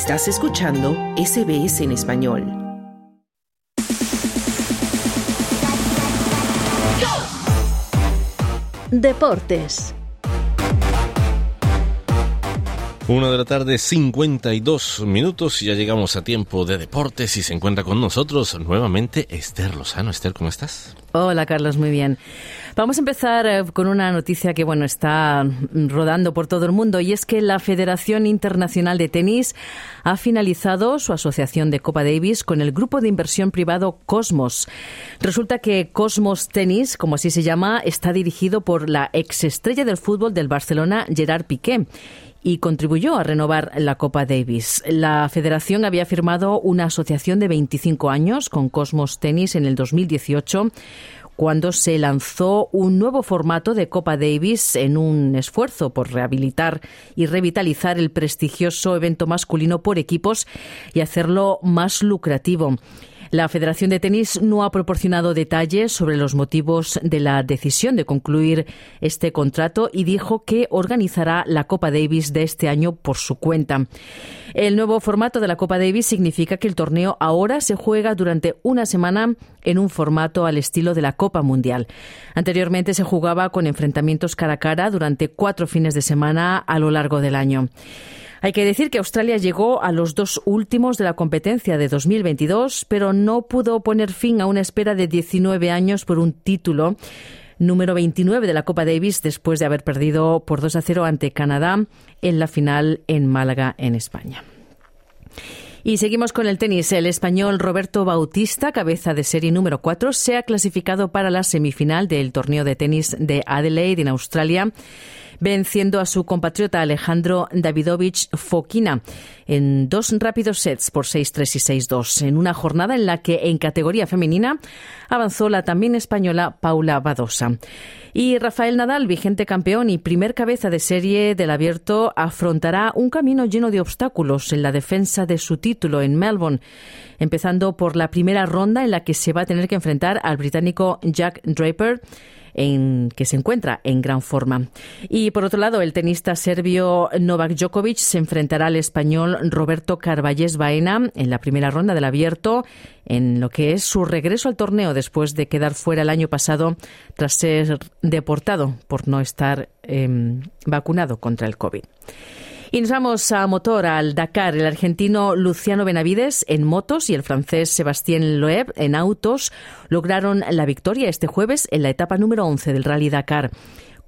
Estás escuchando SBS en español. Deportes. Una de la tarde, 52 minutos, y ya llegamos a tiempo de deportes y se encuentra con nosotros nuevamente Esther Lozano. Esther, ¿cómo estás? Hola Carlos, muy bien. Vamos a empezar eh, con una noticia que bueno está rodando por todo el mundo y es que la Federación Internacional de Tenis ha finalizado su asociación de Copa Davis con el grupo de inversión privado Cosmos. Resulta que Cosmos Tenis, como así se llama, está dirigido por la ex estrella del fútbol del Barcelona, Gerard Piqué y contribuyó a renovar la Copa Davis. La federación había firmado una asociación de 25 años con Cosmos Tennis en el 2018 cuando se lanzó un nuevo formato de Copa Davis en un esfuerzo por rehabilitar y revitalizar el prestigioso evento masculino por equipos y hacerlo más lucrativo. La Federación de Tenis no ha proporcionado detalles sobre los motivos de la decisión de concluir este contrato y dijo que organizará la Copa Davis de este año por su cuenta. El nuevo formato de la Copa Davis significa que el torneo ahora se juega durante una semana en un formato al estilo de la Copa Mundial. Anteriormente se jugaba con enfrentamientos cara a cara durante cuatro fines de semana a lo largo del año. Hay que decir que Australia llegó a los dos últimos de la competencia de 2022, pero no pudo poner fin a una espera de 19 años por un título número 29 de la Copa Davis después de haber perdido por 2 a 0 ante Canadá en la final en Málaga, en España. Y seguimos con el tenis. El español Roberto Bautista, cabeza de serie número 4, se ha clasificado para la semifinal del torneo de tenis de Adelaide en Australia venciendo a su compatriota Alejandro Davidovich Fokina en dos rápidos sets por 6-3 y 6-2, en una jornada en la que en categoría femenina avanzó la también española Paula Badosa. Y Rafael Nadal, vigente campeón y primer cabeza de serie del abierto, afrontará un camino lleno de obstáculos en la defensa de su título en Melbourne, empezando por la primera ronda en la que se va a tener que enfrentar al británico Jack Draper en, que se encuentra en gran forma. Y por otro lado, el tenista serbio Novak Djokovic se enfrentará al español Roberto Carballés Baena en la primera ronda del abierto en lo que es su regreso al torneo después de quedar fuera el año pasado tras ser deportado por no estar em, vacunado contra el COVID. Y nos vamos a motor, al Dakar. El argentino Luciano Benavides en motos y el francés Sébastien Loeb en autos lograron la victoria este jueves en la etapa número 11 del Rally Dakar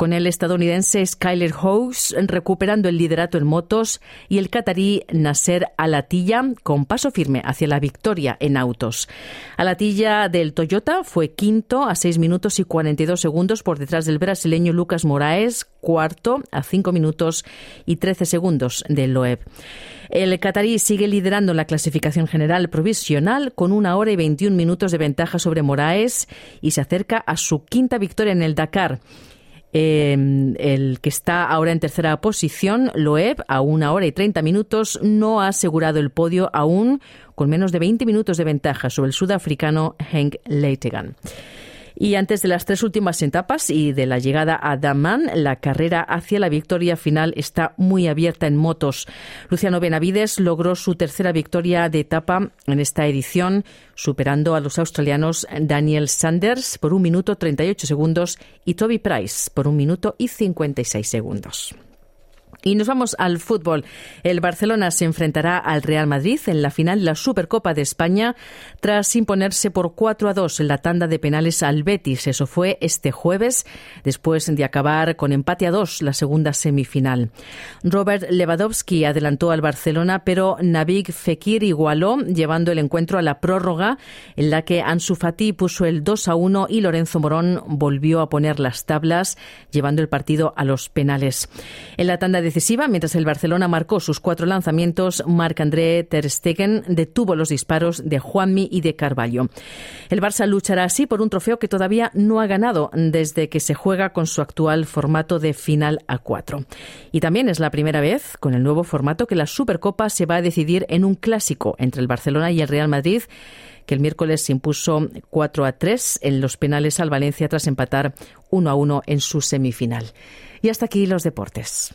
con el estadounidense Skyler House recuperando el liderato en motos y el catarí Nasser Alatilla con paso firme hacia la victoria en autos. Alatilla del Toyota fue quinto a 6 minutos y 42 segundos por detrás del brasileño Lucas Moraes, cuarto a 5 minutos y 13 segundos del Loeb. El catarí sigue liderando la clasificación general provisional con una hora y 21 minutos de ventaja sobre Moraes y se acerca a su quinta victoria en el Dakar. Em, el que está ahora en tercera posición, Loeb, a una hora y 30 minutos, no ha asegurado el podio aún con menos de 20 minutos de ventaja sobre el sudafricano Henk Leitegan. Y antes de las tres últimas etapas y de la llegada a Daman, la carrera hacia la victoria final está muy abierta en motos. Luciano Benavides logró su tercera victoria de etapa en esta edición, superando a los australianos Daniel Sanders por un minuto 38 segundos y Toby Price por un minuto y 56 segundos. Y nos vamos al fútbol. El Barcelona se enfrentará al Real Madrid en la final de la Supercopa de España tras imponerse por 4 a 2 en la tanda de penales al Betis. Eso fue este jueves, después de acabar con empate a 2 la segunda semifinal. Robert Lewandowski adelantó al Barcelona, pero Nabig Fekir igualó, llevando el encuentro a la prórroga, en la que Ansu Fati puso el 2 a 1 y Lorenzo Morón volvió a poner las tablas, llevando el partido a los penales. En la tanda de decisiva, mientras el Barcelona marcó sus cuatro lanzamientos, Marc-André Ter Stegen detuvo los disparos de Juanmi y de Carvalho. El Barça luchará así por un trofeo que todavía no ha ganado desde que se juega con su actual formato de final a cuatro. Y también es la primera vez con el nuevo formato que la Supercopa se va a decidir en un clásico entre el Barcelona y el Real Madrid que el miércoles se impuso 4 a 3 en los penales al Valencia tras empatar 1 a 1 en su semifinal. Y hasta aquí los deportes.